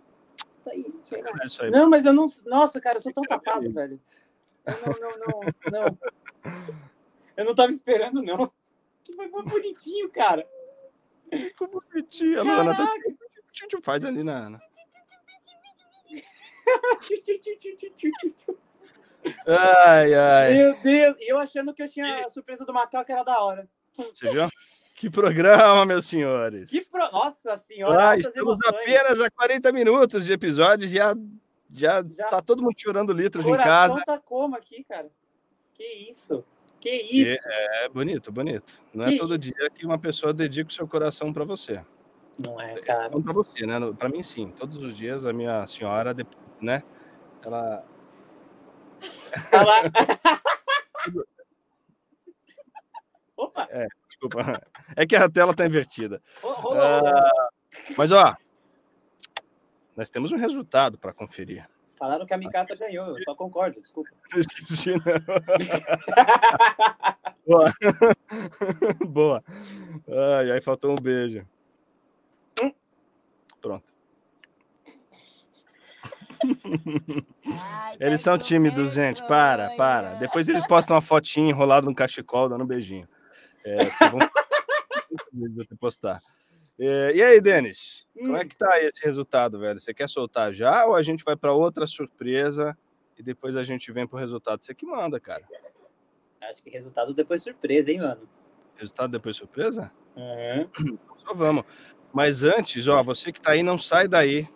Foi isso, foi. Não, mas eu não. Nossa, cara, eu sou tão tapado, velho. Eu não, não, não, não. Eu não tava esperando, não. Que foi bonitinho, cara. Ficou bonitinho. A Luana tá... Caraca. Faz ali na... na- Ai, ai. Meu Deus, e eu achando que eu tinha a surpresa do macaco era da hora. Você viu? Que programa, meus senhores. Que pro... Nossa senhora, Ah, estamos emoções. apenas a 40 minutos de episódio. Já, já, Já- tá todo mundo chorando litros em Coração casa. tá como aqui, cara? Que isso? Que isso? É bonito, bonito. Não é Que todo isso? dia que uma pessoa dedica o seu coração para você. Não é, cara. Não para você, né? Para mim, sim. Todos os dias a minha senhora, né? Ela. Tá lá. Opa, Desculpa. É que a tela tá invertida. Ah, mas, ó. Nós temos um resultado para conferir. Falaram que a Mikasa ganhou, eu só concordo, desculpa. Eu esqueci, né? Boa. Boa. Ai, aí faltou um beijo. Pronto. Eles são tímidos, gente. Para, para. Depois eles postam uma fotinha enrolada num cachecol dando um beijinho. É, até postar. É, e aí, Denis? Como é que tá esse resultado, velho? Você quer soltar já ou a gente vai para outra surpresa e depois a gente vem pro resultado? Você que manda, cara. Acho que resultado depois surpresa, hein, mano? Resultado depois surpresa? Uhum. Só vamos. Mas antes, ó, você que tá aí, não sai daí.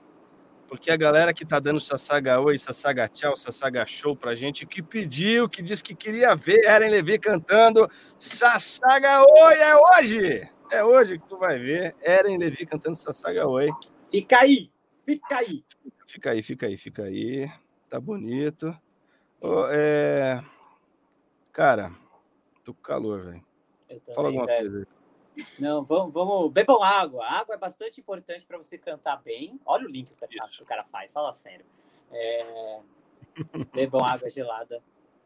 Porque a galera que tá dando Sassaga Oi, Sassaga Tchau, Sassaga Show pra gente, que pediu, que disse que queria ver Eren Levi cantando Sassaga Oi, é hoje! É hoje que tu vai ver Eren Levi cantando Sassaga Oi. Fica aí, fica aí. Fica aí, fica aí, fica aí. Tá bonito. Oh, é... Cara, tô com calor, velho. Fala alguma velho. coisa. Não, vamos, vamos. Bebam água. A água é bastante importante para você cantar bem. Olha o link que o, cara, que o cara faz, fala sério. É... Bebam água gelada.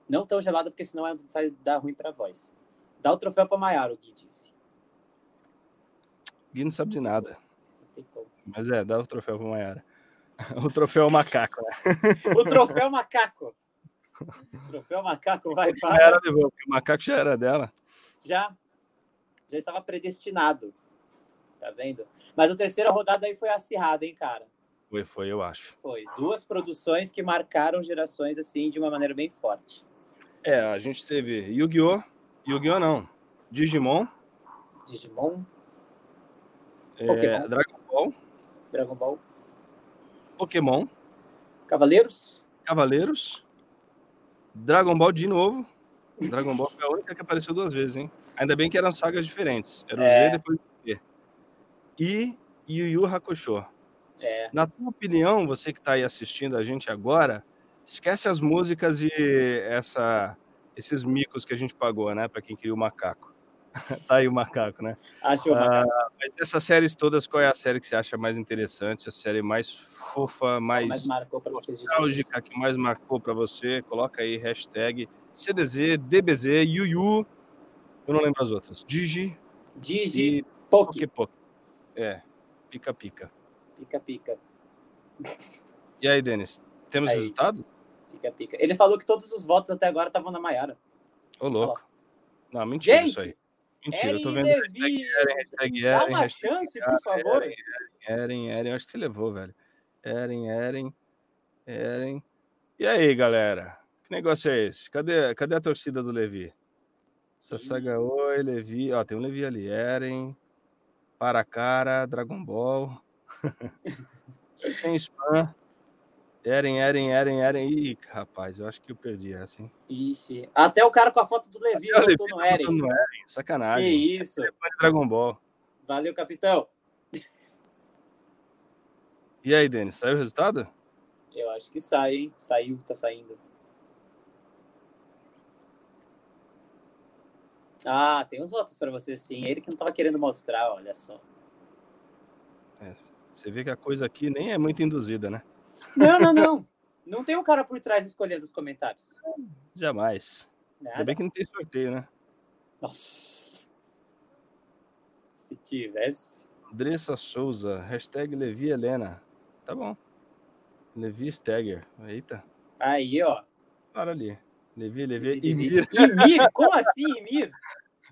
Não tão gelada, porque senão é, vai dar ruim para a voz. Dá o troféu para Maiara, o Gui disse. Gui não sabe de nada. Mas é, dá o troféu para Maiara. O troféu macaco, né? o troféu macaco. O troféu macaco vai para. Era, o macaco já era dela. Já, já estava predestinado. Tá vendo? Mas a terceira rodada aí foi acirrada, hein, cara? Foi, foi, eu acho. Foi. Duas produções que marcaram gerações, assim, de uma maneira bem forte. É, a gente teve Yu-Gi-Oh! Yu-Gi-Oh! não. Digimon. Digimon. É, Pokémon. Dragon Ball. Dragon Ball. Pokémon. Cavaleiros. Cavaleiros. Dragon Ball de novo. Dragon Ball foi a única que apareceu duas vezes, hein? Ainda bem que eram sagas diferentes. Era o é. Z depois o Z. E Yu Yu Hakusho. É. Na tua opinião, você que está aí assistindo a gente agora, esquece as músicas e essa, esses micos que a gente pagou, né? Para quem queria o macaco. tá aí o macaco, né? Acho o macaco. Ah, mas dessas séries todas, qual é a série que você acha mais interessante? A série mais fofa, mais, mais nostálgica, que mais marcou para você? Coloca aí hashtag CDZ, DBZ, Yuyu, eu não lembro as outras. Digi. Digi, e Poke. Poke, É, Pica Pica. Pica Pica. E aí, Denis, temos aí. resultado? Pica Pica. Ele falou que todos os votos até agora estavam na Maiara. Ô, louco. Não, mentira Gente, isso aí. Mentira, Eren eu tô vendo. Levi, hashtag Eren, Dá uma chance, por favor. Eren, Eren, Eren, acho que você levou, velho. Eren, Eren, Eren. E aí, galera? Que negócio é esse? Cadê, cadê a torcida do Levi? Sassaga Oi, Levi. Ó, tem um Levi ali. Eren, Paracara, Dragon Ball. Sem spam. Eren, Eren, Eren, Eren. Ih, rapaz, eu acho que eu perdi essa, hein? Ixi. Até o cara com a foto do Levi botou no Eren. no Eren. Sacanagem. Que isso. Dragon Ball. Valeu, capitão. E aí, Denis, saiu o resultado? Eu acho que sai, hein? Saiu, tá saindo. Ah, tem uns votos para você sim. Ele que não estava querendo mostrar, olha só. É, você vê que a coisa aqui nem é muito induzida, né? Não, não, não. Não tem um cara por trás escolhendo os comentários. Jamais. Nada. Ainda bem que não tem sorteio, né? Nossa. Se tivesse. Andressa Souza, hashtag Levi Helena. Tá bom. Levi Stegger. Eita. Aí, ó. Para ali. Levi, Levi, Emir. Emir? Como assim, Emir?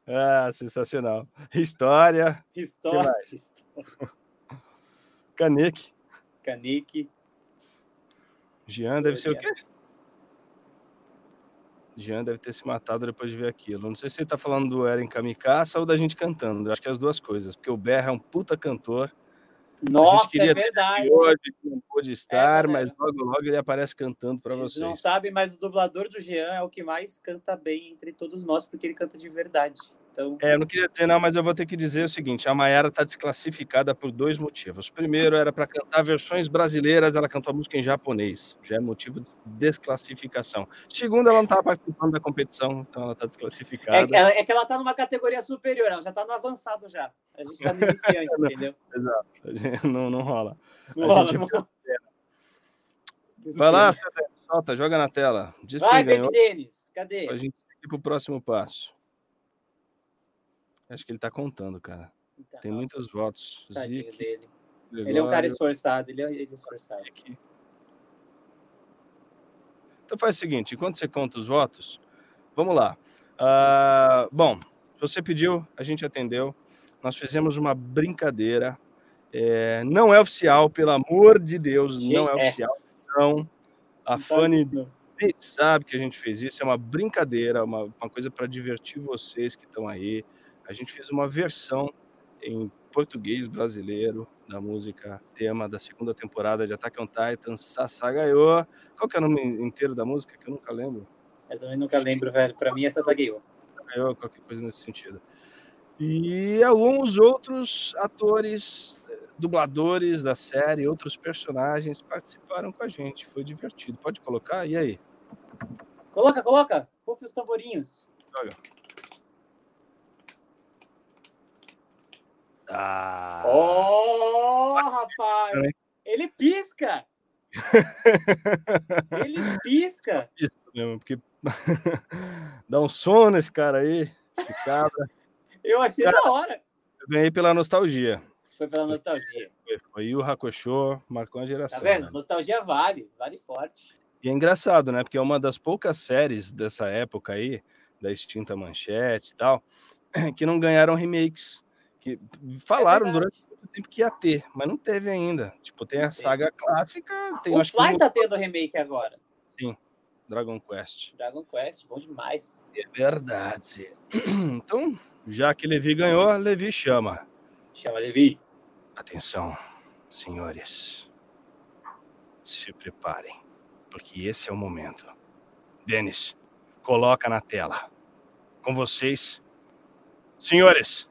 Ah, sensacional. História. História. Caneque. Caneque. Jean deve ser o quê? Jean deve ter se matado depois de ver aquilo. Não sei se ele tá falando do Eren Kamikaze ou da gente cantando. Eu acho que é as duas coisas. Porque o Berra é um puta cantor. Nossa, é verdade. Hoje, não pôde é estar, é, mas logo, logo ele aparece cantando para vocês. Não sabe, mas o dublador do Jean é o que mais canta bem entre todos nós, porque ele canta de verdade. Então... É, eu não queria dizer não, mas eu vou ter que dizer o seguinte: a Mayara está desclassificada por dois motivos. Primeiro, era para cantar versões brasileiras, ela cantou a música em japonês, já é motivo de desclassificação. Segundo, ela não estava participando da competição, então ela está desclassificada. É, é, que ela está numa categoria superior, ela já está no avançado já. A gente está no iniciante, entendeu? Exato, não, não rola. Não a rola, gente... não rola. Vai lá, solta, joga na tela. Diz Vai, Baby Denis, cadê? A gente ir para o próximo passo. Acho que ele tá contando, cara. Então, Tem nossa, muitos votos. Tadinho dele. Ele é um cara esforçado, ele é, ele é esforçado. Aqui. Então faz o seguinte, enquanto você conta os votos, vamos lá. Uh, bom, você pediu, a gente atendeu. Nós fizemos uma brincadeira. É, não é oficial, pelo amor de Deus, gente, não é, é, oficial. Não. A Fanny sabe que a gente fez isso. É uma brincadeira, uma, uma coisa para divertir vocês que estão aí. A gente fez uma versão em português brasileiro da música tema da segunda temporada de Attack on Titan, Sasagaiô. Qual que é o nome inteiro da música que eu nunca lembro? Eu também nunca lembro, velho. Para mim é Sasagaiô. Sasagaiô, qualquer coisa nesse sentido. E alguns outros atores, dubladores da série, outros personagens participaram com a gente. Foi divertido. Pode colocar? E aí? Coloca, coloca. Rufe os tamborinhos. Joga. Ah. Oh, rapaz! Ele pisca! Ele pisca! Pisca mesmo, porque dá um sono nesse cara aí, esse cabra. Eu achei cara, da hora. Eu ganhei pela nostalgia. Foi pela nostalgia. Foi, foi o Hakusho, marcou a geração. Tá vendo? Né? Nostalgia vale, vale forte. E é engraçado, né? Porque é uma das poucas séries dessa época aí, da extinta Manchete e tal, que não ganharam remakes. Que falaram é durante muito tempo que ia ter, mas não teve ainda. Tipo, tem a saga clássica. Tem, o Fly que... tá tendo remake agora. Sim, Dragon Quest. Dragon Quest, bom demais. É verdade. Então, já que Levi ganhou, Levi chama. Chama Levi. Atenção, senhores. Se preparem porque esse é o momento. Denis, coloca na tela. Com vocês, senhores,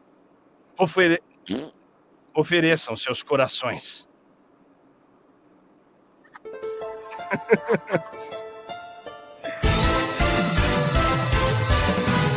ofere... ofereçam seus corações.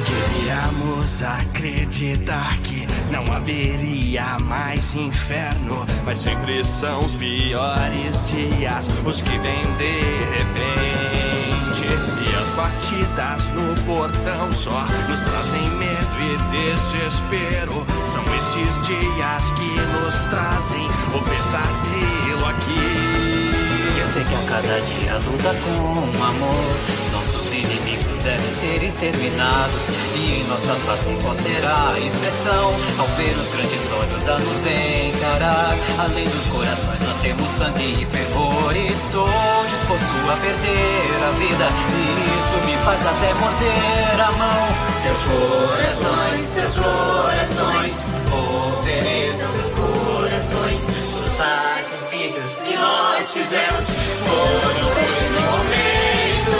Queríamos acreditar que não haveria mais inferno, mas sempre são os piores dias os que vêm de repente. E batidas no portão só nos trazem medo e desespero. São esses dias que nos trazem o pesadelo aqui. Eu sei que a cada dia luta com amor inimigos devem ser exterminados e nossa face qual será a expressão ao ver os grandes olhos a nos encarar. Além dos corações nós temos sangue e fervor. Estou disposto a perder a vida e faz até morder a mão. Seus corações, seus corações, ofereçam seus corações. Todos os sacrifícios que nós fizemos. Foram nesse momento.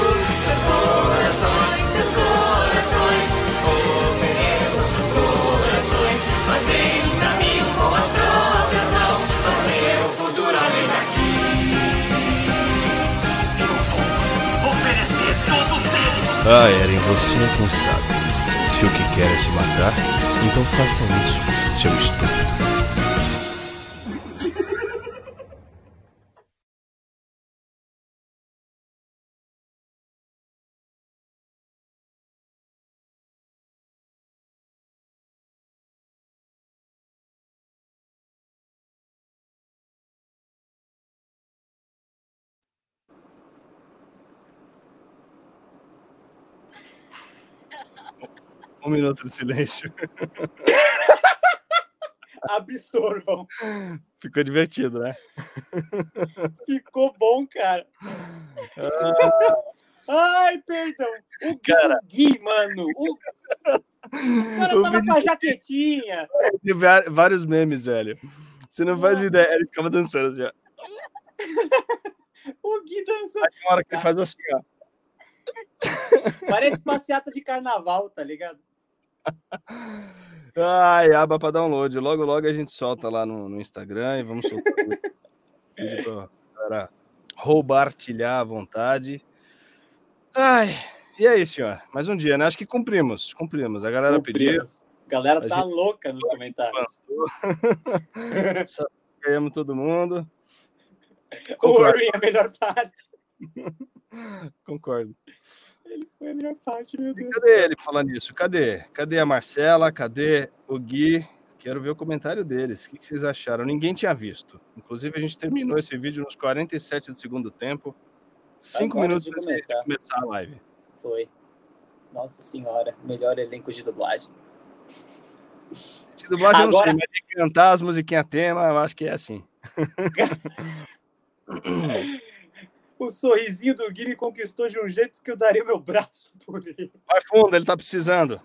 Seus corações, seus corações, ofereçam seus corações, fazendo um caminho Ah, Eren, você é sabe. Se o que quer é se matar, então faça isso, seu estúpido. Um minuto de silêncio. Absorvam. Ficou divertido, né? Ficou bom, cara. Ah. Ai, perdão. O cara... Gui, mano. O, o cara o tava com a jaquetinha. Tem vários memes, velho. Você não Nossa. faz ideia. Ele ficava dançando assim, ó. o Gui dançando. Aí uma hora que ele faz assim, ó. Parece passeata de carnaval, tá ligado? Ai, aba para download. Logo, logo a gente solta lá no, no Instagram e vamos soltar vídeo para roubartilhar à vontade. Ai, e aí, senhor? Mais um dia, né? Acho que cumprimos, cumprimos. A galera pediu. A galera tá gente... louca nos comentários. Ganhamos todo mundo. O Irving é a melhor parte. Concordo. Ele foi a melhor parte, meu Deus. cadê ele falando isso? Cadê? Cadê a Marcela? Cadê o Gui? Quero ver o comentário deles. O que vocês acharam? Ninguém tinha visto. Inclusive, a gente terminou esse vídeo nos 47 do segundo tempo. Cinco minutos de começar. de começar a live. Foi. Nossa senhora, melhor elenco de dublagem. De dublagem Agora... eu não sei, mas de cantar as musiquinhas tema, eu acho que é assim. o sorrisinho do Gui me conquistou de um jeito que eu daria meu braço por ele. Vai fundo, ele tá precisando.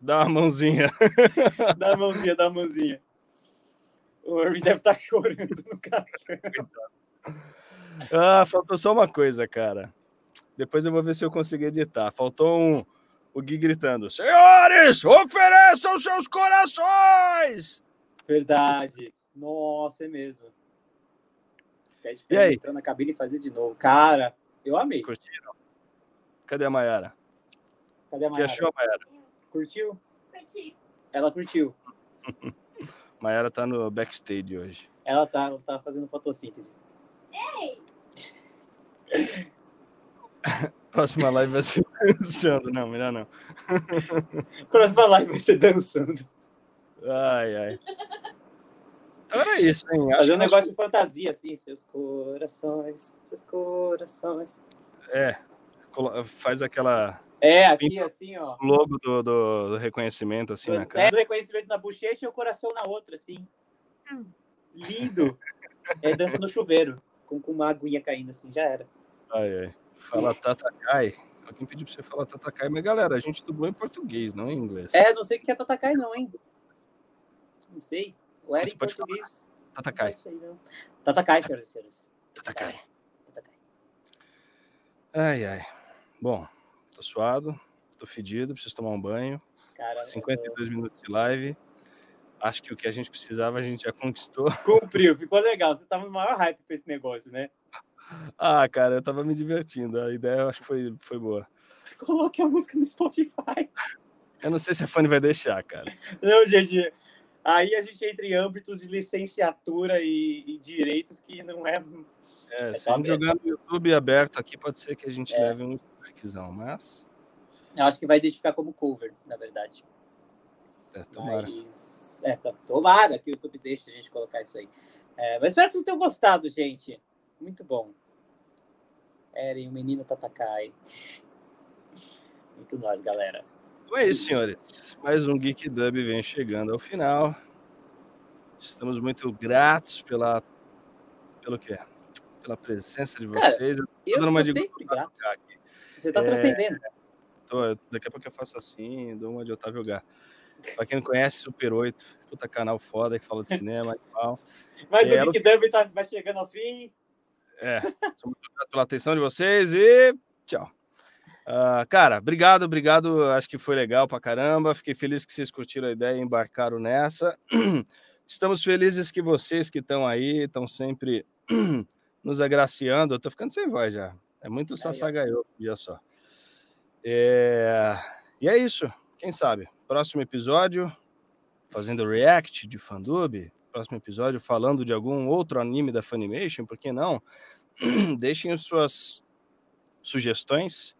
Dá uma mãozinha. dá uma mãozinha, dá uma mãozinha. O Irving deve estar tá chorando no caixão. Ah, faltou só uma coisa, cara. Depois eu vou ver se eu consigo editar. Faltou um, o Gui gritando: Senhores, ofereçam seus corações! Verdade. Nossa, é mesmo. Pede pra e aí? entrar na cabine e fazer de novo. Cara, eu amei. Curtiram? Cadê a Mayara? Cadê a Mayara? Que achou a Mayara? Curtiu? Curti. Ela curtiu. Mayara tá no backstage hoje. Ela tá, ela tá fazendo fotossíntese. Ei! Próxima live vai ser dançando. Não, melhor não. Próxima live vai ser dançando. Ai, ai. Então era isso, hein? Fazer um negócio de fantasia, assim. Seus corações, seus corações. É. Faz aquela. É, aqui assim, ó. O logo do, do, do reconhecimento, assim, do, na cara. É, do reconhecimento na bochecha e o coração na outra, assim. Hum. Lindo. É dança no chuveiro, com, com uma aguinha caindo, assim, já era. Ai, ai. Fala Tatakai. Alguém pediu pra você falar Tatakai, mas galera, a gente dublou em português, não em inglês. É, não sei o que é Tatakai, não, hein? Não sei. O era em português. Tatakai. Não Tatakai, senhoras e senhores. Tatakai. Tatakai. Ai, ai. Bom, tô suado, tô fedido, preciso tomar um banho. Cara, 52 tô... minutos de live. Acho que o que a gente precisava a gente já conquistou. Cumpriu, ficou legal. Você tava no maior hype pra esse negócio, né? Ah, cara, eu tava me divertindo. A ideia eu acho que foi, foi boa. Coloque a música no Spotify. Eu não sei se a Fanny vai deixar, cara. Não, gente. Aí a gente entra em âmbitos de licenciatura e, e direitos que não é. É, é se a gente jogar no YouTube aberto aqui, pode ser que a gente é. leve um strikezão, mas. Eu acho que vai identificar como cover, na verdade. É, tomara. Mas, é, tomara que o YouTube deixe a gente colocar isso aí. É, mas espero que vocês tenham gostado, gente. Muito bom. Eren, o menino Tatakai. Muito nós, galera. Então é isso, senhores. Mais um Geek Dub vem chegando ao final. Estamos muito gratos pela pelo quê? Pela presença de vocês. Cara, eu, eu sou sempre grato. Você está é... transcendendo. Tô, daqui a pouco eu faço assim, dou uma de Otávio Gá. Pra quem não conhece, Super 8, puta canal foda que fala de cinema, animal. Mas é, o Geek ela... Dub tá, vai chegando ao fim. É, sou muito grato pela atenção de vocês e tchau. Uh, cara, obrigado, obrigado. Acho que foi legal pra caramba. Fiquei feliz que vocês curtiram a ideia e embarcaram nessa. Estamos felizes que vocês que estão aí estão sempre nos agraciando. Eu tô ficando sem voz já. É muito sassagaiô, dia só. É... E é isso. Quem sabe? Próximo episódio, fazendo react de Fandub, próximo episódio falando de algum outro anime da Funimation, por que não? Deixem suas sugestões,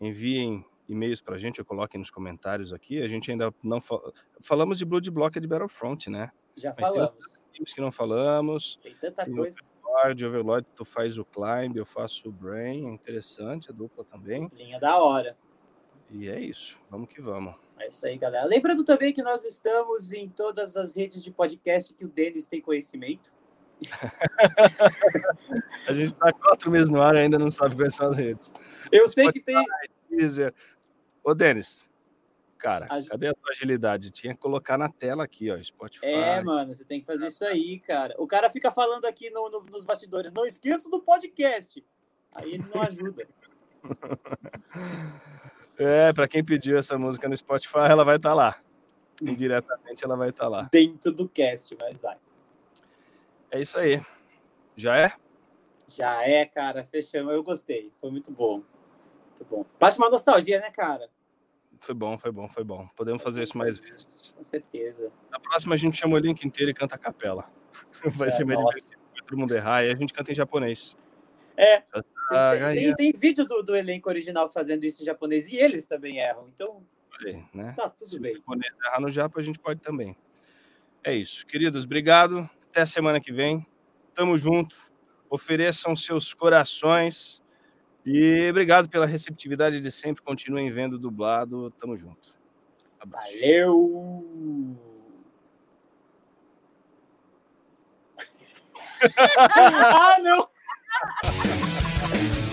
enviem e-mails para a gente, ou coloquem nos comentários aqui. A gente ainda não fal... falamos de Blood Block de Battlefront, né? Já Mas falamos. Tem que não falamos. Tem tanta tem coisa. Overlord, Overlord, tu faz o Climb, eu faço o Brain, é interessante, a dupla também. Linha da hora. E é isso, vamos que vamos. É isso aí, galera. Lembrando também que nós estamos em todas as redes de podcast que o Denis tem conhecimento. a gente está quatro meses no ar e ainda não sabe quais são as redes. Eu sei Spotify, que tem. Deezer. Ô, Denis, cara, a... cadê a tua agilidade? Tinha que colocar na tela aqui, ó, Spotify. É, mano, você tem que fazer isso aí, cara. O cara fica falando aqui no, no, nos bastidores, não esqueça do podcast. Aí ele não ajuda. É, para quem pediu essa música no Spotify, ela vai estar tá lá. Indiretamente ela vai estar tá lá. Dentro do cast, mas vai. É isso aí. Já é? Já é, cara. Fechamos. Eu gostei. Foi muito bom. Muito bom. Bate uma nostalgia, né, cara? Foi bom, foi bom, foi bom. Podemos fazer isso mais vezes. Com certeza. Na próxima a gente chama o link inteiro e canta a capela. Vai ser meio divertido. Todo mundo errar e a gente canta em japonês. É. Ah, tem, tem, tem, vídeo do, do, elenco original fazendo isso em japonês e eles também erram. Então, Aí, né? tá tudo Se bem. Se errar no Japão, a gente pode também. É isso. Queridos, obrigado. Até semana que vem. Tamo junto. Ofereçam seus corações. E obrigado pela receptividade de sempre. Continuem vendo dublado. Tamo junto. Abraço. Valeu! ah, não!